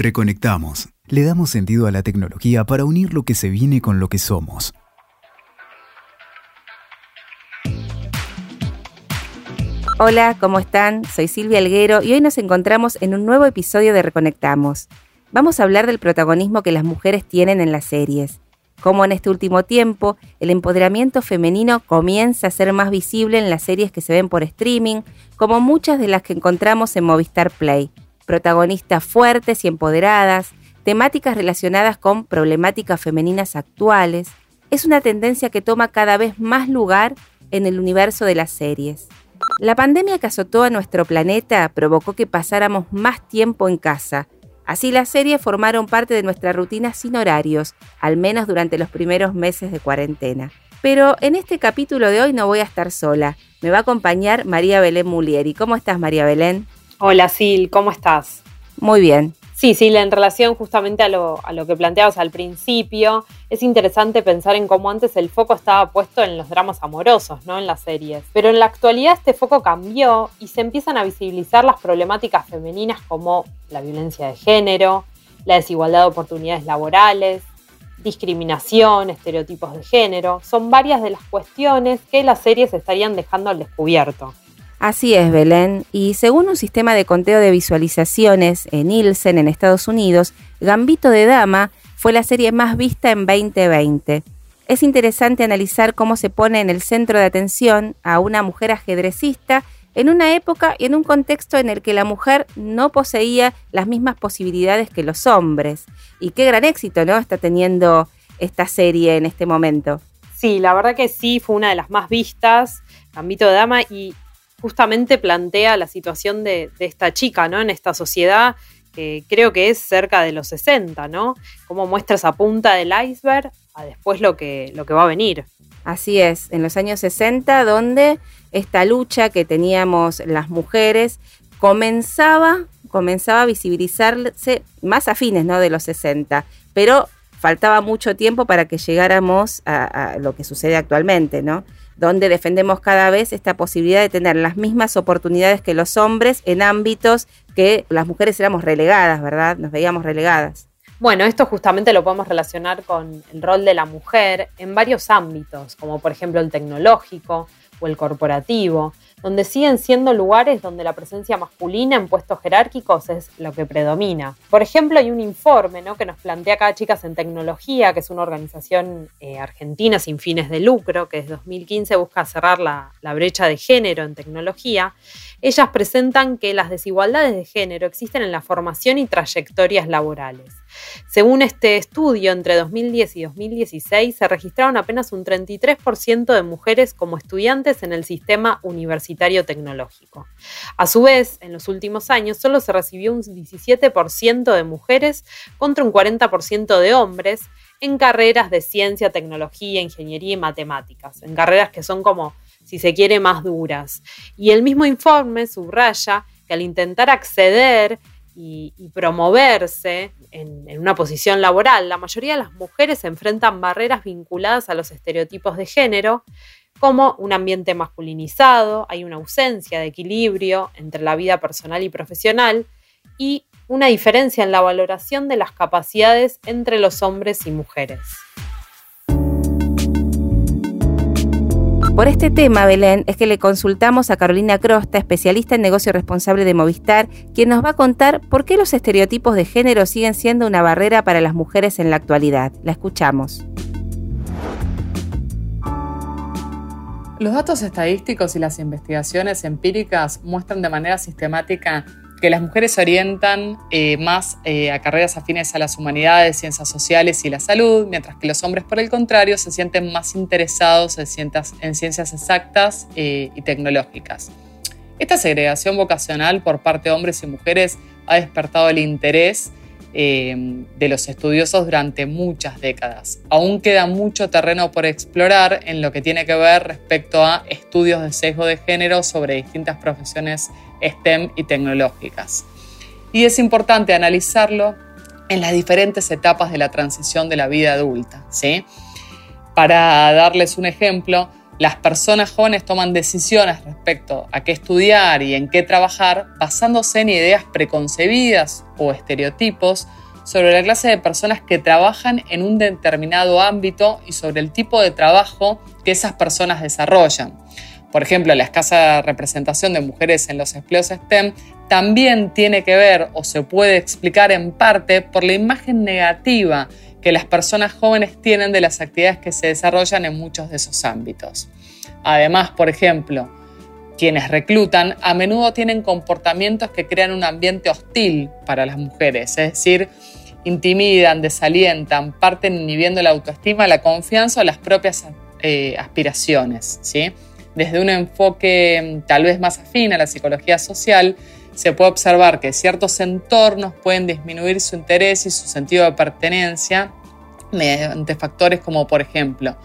Reconectamos. Le damos sentido a la tecnología para unir lo que se viene con lo que somos. Hola, ¿cómo están? Soy Silvia Alguero y hoy nos encontramos en un nuevo episodio de Reconectamos. Vamos a hablar del protagonismo que las mujeres tienen en las series. Cómo en este último tiempo el empoderamiento femenino comienza a ser más visible en las series que se ven por streaming, como muchas de las que encontramos en Movistar Play. Protagonistas fuertes y empoderadas, temáticas relacionadas con problemáticas femeninas actuales. Es una tendencia que toma cada vez más lugar en el universo de las series. La pandemia que azotó a nuestro planeta provocó que pasáramos más tiempo en casa. Así las series formaron parte de nuestra rutina sin horarios, al menos durante los primeros meses de cuarentena. Pero en este capítulo de hoy no voy a estar sola. Me va a acompañar María Belén Mulieri. ¿Cómo estás, María Belén? Hola, Sil, ¿cómo estás? Muy bien. Sí, sí, en relación justamente a lo, a lo que planteabas al principio, es interesante pensar en cómo antes el foco estaba puesto en los dramas amorosos, ¿no? En las series. Pero en la actualidad este foco cambió y se empiezan a visibilizar las problemáticas femeninas como la violencia de género, la desigualdad de oportunidades laborales, discriminación, estereotipos de género. Son varias de las cuestiones que las series estarían dejando al descubierto. Así es, Belén. Y según un sistema de conteo de visualizaciones en Nielsen en Estados Unidos, Gambito de Dama fue la serie más vista en 2020. Es interesante analizar cómo se pone en el centro de atención a una mujer ajedrecista en una época y en un contexto en el que la mujer no poseía las mismas posibilidades que los hombres. Y qué gran éxito, ¿no? Está teniendo esta serie en este momento. Sí, la verdad que sí, fue una de las más vistas, Gambito de Dama, y justamente plantea la situación de, esta chica, ¿no? En esta sociedad que creo que es cerca de los 60, ¿no? Cómo muestra esa punta del iceberg a después lo que, lo que va a venir. Así es, en los años 60, donde esta lucha que teníamos las mujeres comenzaba, comenzaba a visibilizarse más a fines ¿no? de los 60, pero faltaba mucho tiempo para que llegáramos a, a lo que sucede actualmente, ¿no? Donde defendemos cada vez esta posibilidad de tener las mismas oportunidades que los hombres en ámbitos que las mujeres éramos relegadas, ¿verdad? Nos veíamos relegadas. Bueno, esto justamente lo podemos relacionar con el rol de la mujer en varios ámbitos, como por ejemplo el tecnológico o el corporativo, donde siguen siendo lugares donde la presencia masculina en puestos jerárquicos es lo que predomina. Por ejemplo, hay un informe ¿no? que nos plantea acá Chicas en Tecnología, que es una organización eh, argentina sin fines de lucro, que desde 2015 busca cerrar la, la brecha de género en tecnología. Ellas presentan que las desigualdades de género existen en la formación y trayectorias laborales. Según este estudio, entre 2010 y 2016 se registraron apenas un 33% de mujeres como estudiantes en el sistema universitario tecnológico. A su vez, en los últimos años solo se recibió un 17% de mujeres contra un 40% de hombres en carreras de ciencia, tecnología, ingeniería y matemáticas, en carreras que son como, si se quiere, más duras. Y el mismo informe subraya que al intentar acceder y, promoverse en, una posición laboral, la mayoría de las mujeres enfrentan barreras vinculadas a los estereotipos de género, como un ambiente masculinizado, hay una ausencia de equilibrio entre la vida personal y profesional y una diferencia en la valoración de las capacidades entre los hombres y mujeres. Por este tema, Belén, es que le consultamos a Carolina Crosta, especialista en negocio responsable de Movistar, quien nos va a contar por qué los estereotipos de género siguen siendo una barrera para las mujeres en la actualidad. La escuchamos. Los datos estadísticos y las investigaciones empíricas muestran de manera sistemática que las mujeres se orientan eh, más eh, a carreras afines a las humanidades, ciencias sociales y la salud, mientras que los hombres, por el contrario, se sienten más interesados en, ciencias, exactas eh, y tecnológicas. Esta segregación vocacional por parte de hombres y mujeres ha despertado el interés de los estudiosos durante muchas décadas. Aún queda mucho terreno por explorar en lo que tiene que ver respecto a estudios de sesgo de género sobre distintas profesiones STEM y tecnológicas. Y es importante analizarlo en las diferentes etapas de la transición de la vida adulta. ¿sí? Para darles un ejemplo, las personas jóvenes toman decisiones respecto a qué estudiar y en qué trabajar basándose en ideas preconcebidas o estereotipos sobre la clase de personas que trabajan en un determinado ámbito y sobre el tipo de trabajo que esas personas desarrollan. Por ejemplo, la escasa representación de mujeres en los empleos STEM también tiene que ver o se puede explicar en parte por la imagen negativa que las personas jóvenes tienen de las actividades que se desarrollan en muchos de esos ámbitos. Además, por ejemplo, quienes reclutan a menudo tienen comportamientos que crean un ambiente hostil para las mujeres, es decir, intimidan, desalientan, parten inhibiendo la autoestima, la confianza o las propias eh, aspiraciones. ¿sí? Desde un enfoque mm, tal vez más afín a la psicología social, se puede observar que ciertos entornos pueden disminuir su interés y su sentido de pertenencia mediante factores como, por ejemplo,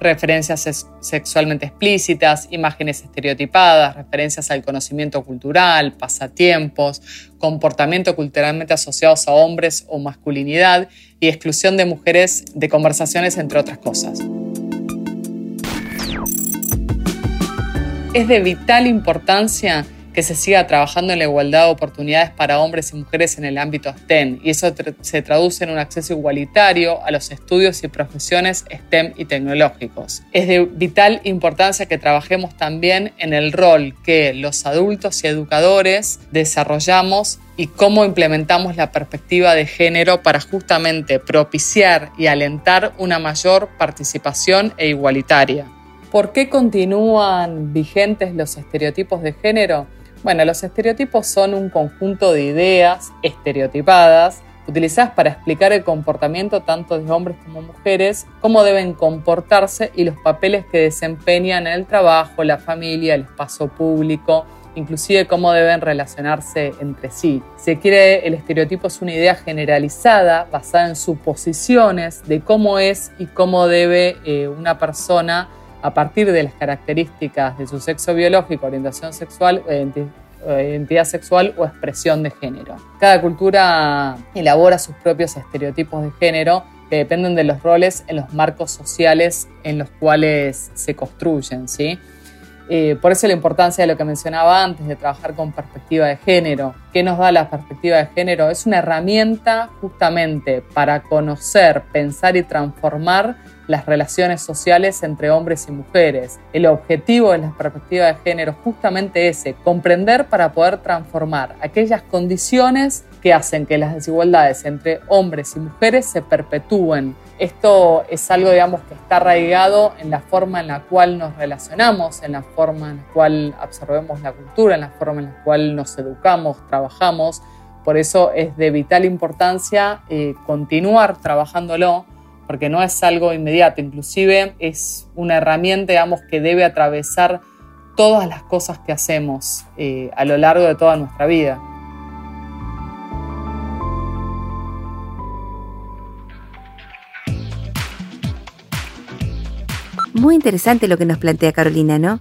referencias sexualmente explícitas, imágenes estereotipadas, referencias al conocimiento cultural, pasatiempos, comportamiento culturalmente asociados a hombres o masculinidad y exclusión de mujeres de conversaciones, entre otras cosas. Es de vital importancia que se siga trabajando en la igualdad de oportunidades para hombres y mujeres en el ámbito STEM y eso se traduce en un acceso igualitario a los estudios y profesiones STEM y tecnológicos. Es de vital importancia que trabajemos también en el rol que los adultos y educadores desarrollamos y cómo implementamos la perspectiva de género para justamente propiciar y alentar una mayor participación e igualitaria. ¿Por qué continúan vigentes los estereotipos de género? Bueno, los estereotipos son un conjunto de ideas estereotipadas utilizadas para explicar el comportamiento tanto de hombres como mujeres, cómo deben comportarse y los papeles que desempeñan en el trabajo, la familia, el espacio público, inclusive cómo deben relacionarse entre sí. Si quiere, el estereotipo es una idea generalizada basada en suposiciones de cómo es y cómo debe eh, una persona a partir de las características de su sexo biológico, orientación sexual, identidad sexual o expresión de género. Cada cultura elabora sus propios estereotipos de género que dependen de los roles en los marcos sociales en los cuales se construyen. Eh, por eso la importancia de lo que mencionaba antes, de trabajar con perspectiva de género. ¿Qué nos da la perspectiva de género? Es una herramienta justamente para conocer, pensar y transformar las relaciones sociales entre hombres y mujeres. El objetivo de la perspectiva de género es justamente ese, comprender para poder transformar aquellas condiciones que hacen que las desigualdades entre hombres y mujeres se perpetúen. Esto es algo, digamos, que está arraigado en la forma en la cual nos relacionamos, en la forma en la cual absorbemos la cultura, en la forma en la cual nos educamos, trabajamos. Por eso es de vital importancia eh, continuar trabajándolo porque no es algo inmediato, inclusive es una herramienta, digamos, que debe atravesar todas las cosas que hacemos eh, a lo largo de toda nuestra vida. Muy interesante lo que nos plantea Carolina, ¿no?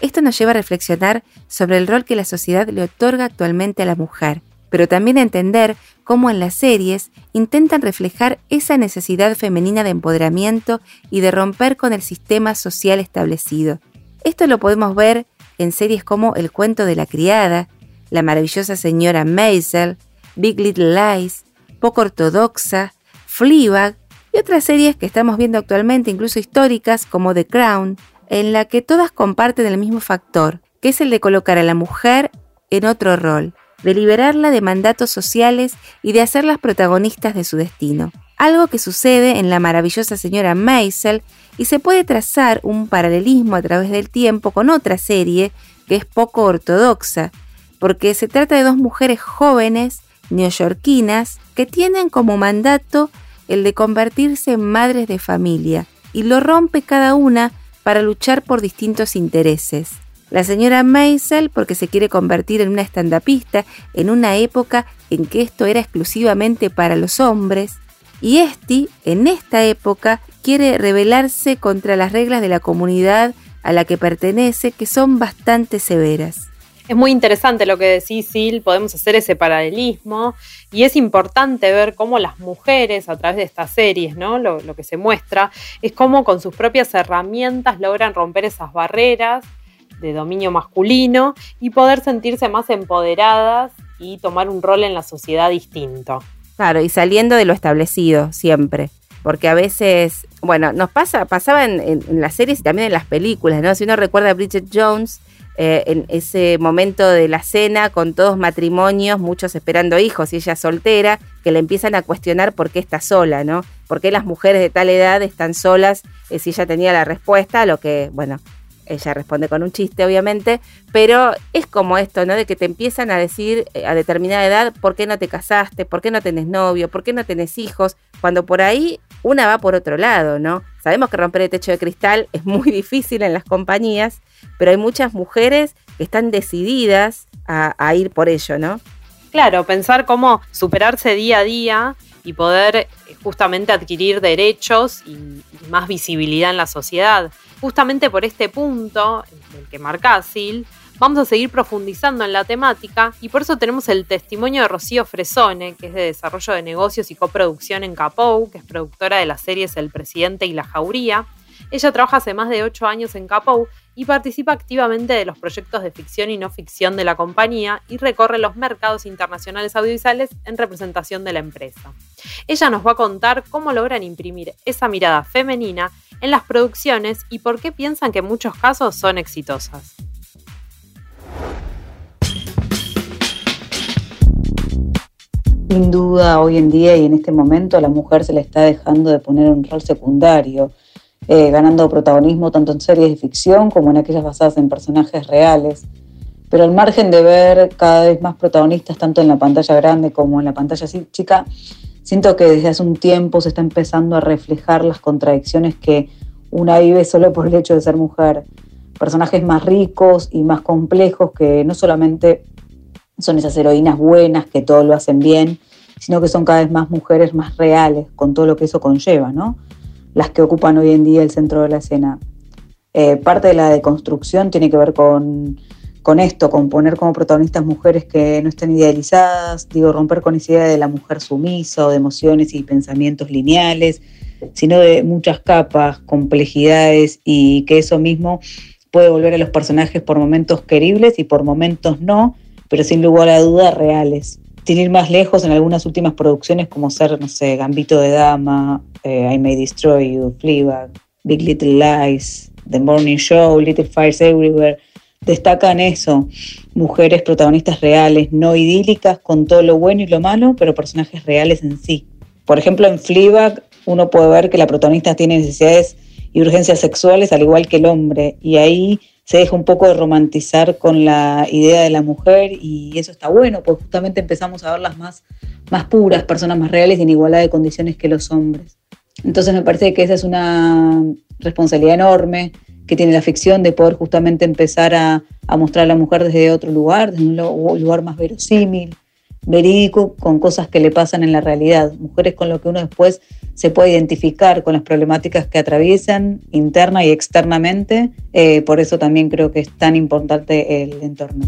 Esto nos lleva a reflexionar sobre el rol que la sociedad le otorga actualmente a la mujer pero también entender cómo en las series intentan reflejar esa necesidad femenina de empoderamiento y de romper con el sistema social establecido. Esto lo podemos ver en series como El cuento de la criada, La maravillosa señora Maisel, Big Little Lies, Poco Ortodoxa, Fleabag y otras series que estamos viendo actualmente, incluso históricas como The Crown, en la que todas comparten el mismo factor, que es el de colocar a la mujer en otro rol, de liberarla de mandatos sociales y de hacerlas protagonistas de su destino. Algo que sucede en la maravillosa señora Maisel y se puede trazar un paralelismo a través del tiempo con otra serie que es poco ortodoxa, porque se trata de dos mujeres jóvenes, neoyorquinas, que tienen como mandato el de convertirse en madres de familia, y lo rompe cada una para luchar por distintos intereses. La señora Maisel porque se quiere convertir en una estandapista en una época en que esto era exclusivamente para los hombres. Y Esti, en esta época, quiere rebelarse contra las reglas de la comunidad a la que pertenece, que son bastante severas. Es muy interesante lo que decís, Sil, podemos hacer ese paralelismo y es importante ver cómo las mujeres a través de estas series, ¿no? Lo, lo que se muestra es cómo con sus propias herramientas logran romper esas barreras de dominio masculino y poder sentirse más empoderadas y tomar un rol en la sociedad distinto. Claro, y saliendo de lo establecido siempre. Porque a veces, bueno, nos pasa, pasaba en, las series y también en las películas, ¿no? Si uno recuerda a Bridget Jones, eh, en ese momento de la cena con todos matrimonios, muchos esperando hijos y ella soltera, que le empiezan a cuestionar por qué está sola, ¿no? ¿Por qué las mujeres de tal edad están solas? Eh, si ella tenía la respuesta, lo que, bueno, ella responde con un chiste, obviamente, pero es como esto, ¿no? De que te empiezan a decir eh, a determinada edad por qué no te casaste, por qué no tenés novio, por qué no tenés hijos, cuando por ahí una va por otro lado, ¿no? Sabemos que romper el techo de cristal es muy difícil en las compañías, pero hay muchas mujeres que están decididas a, ir por ello, ¿no? Claro, pensar cómo superarse día a día y poder eh, justamente adquirir derechos y, más visibilidad en la sociedad justamente por este punto, el que marca vamos a seguir profundizando en la temática y por eso tenemos el testimonio de Rocío Fresone, que es de desarrollo de negocios y coproducción en Capou, que es productora de las series El Presidente y La Jauría. Ella trabaja hace más de ocho años en Capou y participa activamente de los proyectos de ficción y no ficción de la compañía y recorre los mercados internacionales audiovisuales en representación de la empresa. Ella nos va a contar cómo logran imprimir esa mirada femenina en las producciones y por qué piensan que en muchos casos son exitosas. Sin duda, hoy en día y en este momento a la mujer se le está dejando de poner un rol secundario eh, ganando protagonismo tanto en series de ficción como en aquellas basadas en personajes reales. Pero al margen de ver cada vez más protagonistas tanto en la pantalla grande como en la pantalla chica, siento que desde hace un tiempo se está empezando a reflejar las contradicciones que una vive solo por el hecho de ser mujer. Personajes más ricos y más complejos que no solamente son esas heroínas buenas que todo lo hacen bien, sino que son cada vez más mujeres más reales, con todo lo que eso conlleva, ¿no? Las que ocupan hoy en día el centro de la escena. Eh, parte de la deconstrucción tiene que ver con, esto, con poner como protagonistas mujeres que no estén idealizadas, digo, romper con esa idea de la mujer sumisa o de emociones y pensamientos lineales, sino de muchas capas, complejidades y que eso mismo puede volver a los personajes por momentos queribles y por momentos no, pero sin lugar a duda reales sin ir más lejos, en algunas últimas producciones como ser, no sé, Gambito de Dama, eh, I May Destroy You, Fleabag, Big Little Lies, The Morning Show, Little Fires Everywhere, destacan eso, mujeres protagonistas reales, no idílicas, con todo lo bueno y lo malo, pero personajes reales en sí. Por ejemplo, en Fleabag uno puede ver que la protagonista tiene necesidades y urgencias sexuales al igual que el hombre, y ahí se deja un poco de romantizar con la idea de la mujer y eso está bueno, porque justamente empezamos a verlas más, más puras, personas más reales y en igualdad de condiciones que los hombres. Entonces me parece que esa es una responsabilidad enorme que tiene la ficción de poder justamente empezar a, a mostrar a la mujer desde otro lugar, desde un lugar más verosímil, verídico, con cosas que le pasan en la realidad, mujeres con lo que uno después se puede identificar con las problemáticas que atraviesan interna y externamente. Eh, por eso también creo que es tan importante el entorno.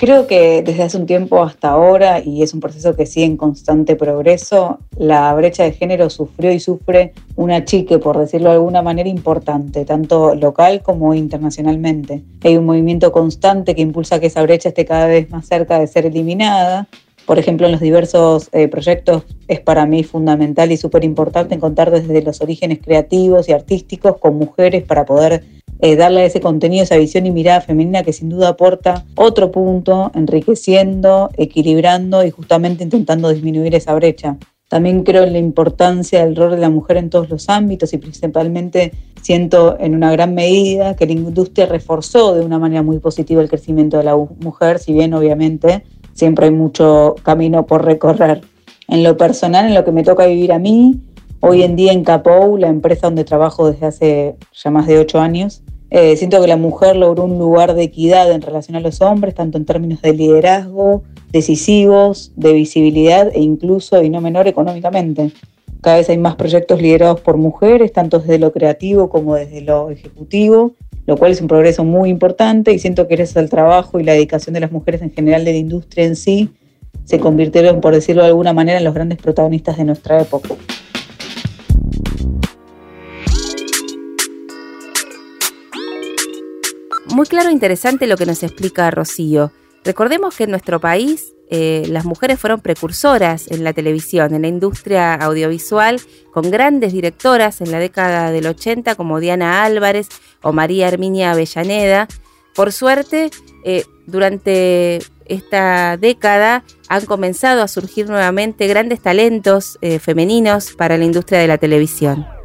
Creo que desde hace un tiempo hasta ahora, y es un proceso que sigue en constante progreso, la brecha de género sufrió y sufre una chique, por decirlo de alguna manera, importante, tanto local como internacionalmente. Hay un movimiento constante que impulsa que esa brecha esté cada vez más cerca de ser eliminada por ejemplo, en los diversos eh, proyectos es para mí fundamental y súper importante encontrar desde los orígenes creativos y artísticos con mujeres para poder eh, darle ese contenido, esa visión y mirada femenina que sin duda aporta otro punto, enriqueciendo, equilibrando y justamente intentando disminuir esa brecha. También creo en la importancia del rol de la mujer en todos los ámbitos y principalmente siento en una gran medida que la industria reforzó de una manera muy positiva el crecimiento de la mujer, si bien obviamente siempre hay mucho camino por recorrer. En lo personal, en lo que me toca vivir a mí, hoy en día en Capou, la empresa donde trabajo desde hace ya más de ocho años, eh, siento que la mujer logró un lugar de equidad en relación a los hombres, tanto en términos de liderazgo, decisivos, de visibilidad e incluso, y no menor, económicamente. Cada vez hay más proyectos liderados por mujeres, tanto desde lo creativo como desde lo ejecutivo, lo cual es un progreso muy importante y siento que gracias al trabajo y la dedicación de las mujeres en general de la industria en sí, se convirtieron, por decirlo de alguna manera, en los grandes protagonistas de nuestra época. Muy claro e interesante lo que nos explica Rocío. Recordemos que en nuestro país eh, las mujeres fueron precursoras en la televisión, en la industria audiovisual, con grandes directoras en la década del 80 como Diana Álvarez o María Herminia Avellaneda. Por suerte, eh, durante esta década han comenzado a surgir nuevamente grandes talentos eh, femeninos para la industria de la televisión.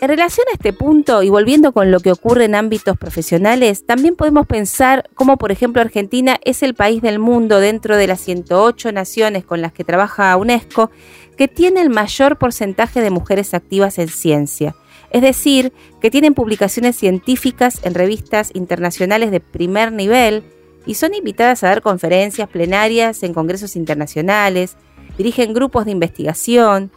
En relación a este punto y volviendo con lo que ocurre en ámbitos profesionales, también podemos pensar cómo, por ejemplo, Argentina es el país del mundo dentro de las 108 naciones con las que trabaja UNESCO que tiene el mayor porcentaje de mujeres activas en ciencia. Es decir, que tienen publicaciones científicas en revistas internacionales de primer nivel y son invitadas a dar conferencias plenarias en congresos internacionales, dirigen grupos de investigación,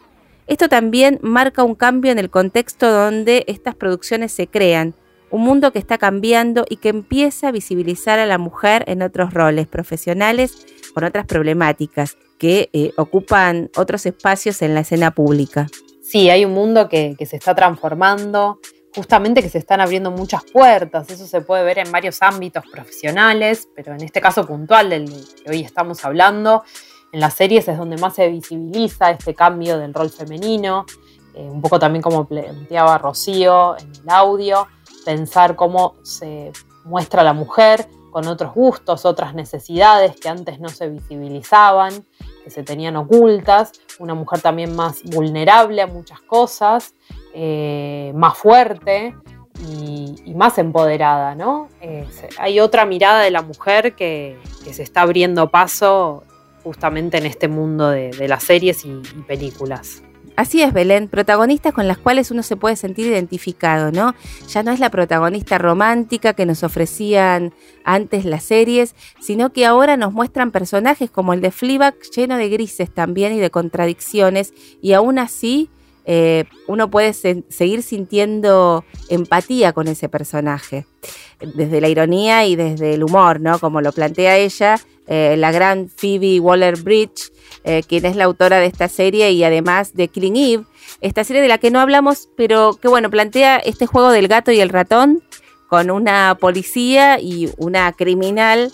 esto también marca un cambio en el contexto donde estas producciones se crean, un mundo que está cambiando y que empieza a visibilizar a la mujer en otros roles profesionales con otras problemáticas que eh, ocupan otros espacios en la escena pública. Sí, hay un mundo que, se está transformando, justamente que se están abriendo muchas puertas, eso se puede ver en varios ámbitos profesionales, pero en este caso puntual del que hoy estamos hablando, en las series es donde más se visibiliza este cambio del rol femenino, eh, un poco también como planteaba Rocío en el audio, pensar cómo se muestra la mujer con otros gustos, otras necesidades que antes no se visibilizaban, que se tenían ocultas, una mujer también más vulnerable a muchas cosas, eh, más fuerte y, más empoderada, ¿no? Eh, hay otra mirada de la mujer que, que se está abriendo paso justamente en este mundo de, las series y, películas. Así es, Belén, protagonistas con las cuales uno se puede sentir identificado, ¿no? Ya no es la protagonista romántica que nos ofrecían antes las series, sino que ahora nos muestran personajes como el de Fleabag lleno de grises también y de contradicciones, y aún así eh, uno puede seguir sintiendo empatía con ese personaje, desde la ironía y desde el humor, ¿no? Como lo plantea ella, eh, la gran Phoebe Waller-Bridge, eh, quien es la autora de esta serie y además de Killing Eve, esta serie de la que no hablamos, pero que bueno, plantea este juego del gato y el ratón con una policía y una criminal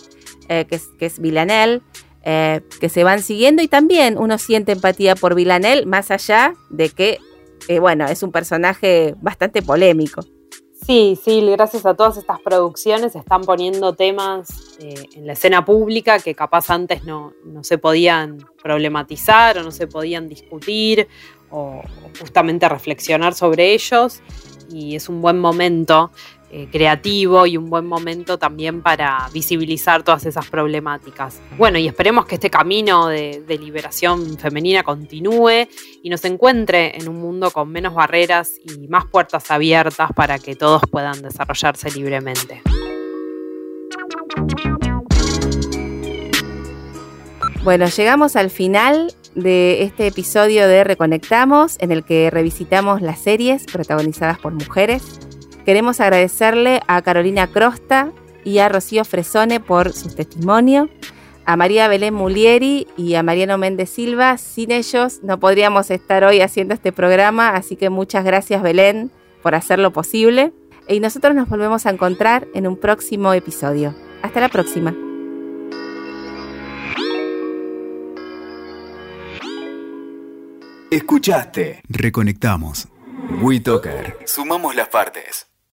que, es, que es Villanelle, eh, que se van siguiendo y también uno siente empatía por Villanel, más allá de que, eh, bueno, es un personaje bastante polémico. Sí, sí, gracias a todas estas producciones están poniendo temas eh, en la escena pública que capaz antes no, no, se podían problematizar o no se podían discutir o justamente reflexionar sobre ellos y es un buen momento eh, creativo y un buen momento también para visibilizar todas esas problemáticas. Bueno, y esperemos que este camino de, liberación femenina continúe y nos encuentre en un mundo con menos barreras y más puertas abiertas para que todos puedan desarrollarse libremente. Bueno, llegamos al final de este episodio de Reconectamos, en el que revisitamos las series protagonizadas por mujeres. Queremos agradecerle a Carolina Crosta y a Rocío Fresone por su testimonio, a María Belén Mulieri y a Mariano Méndez Silva. Sin ellos no podríamos estar hoy haciendo este programa, así que muchas gracias Belén por hacerlo posible. Y nosotros nos volvemos a encontrar en un próximo episodio. Hasta la próxima. Escuchaste. Reconectamos. WeToker. Sumamos las partes.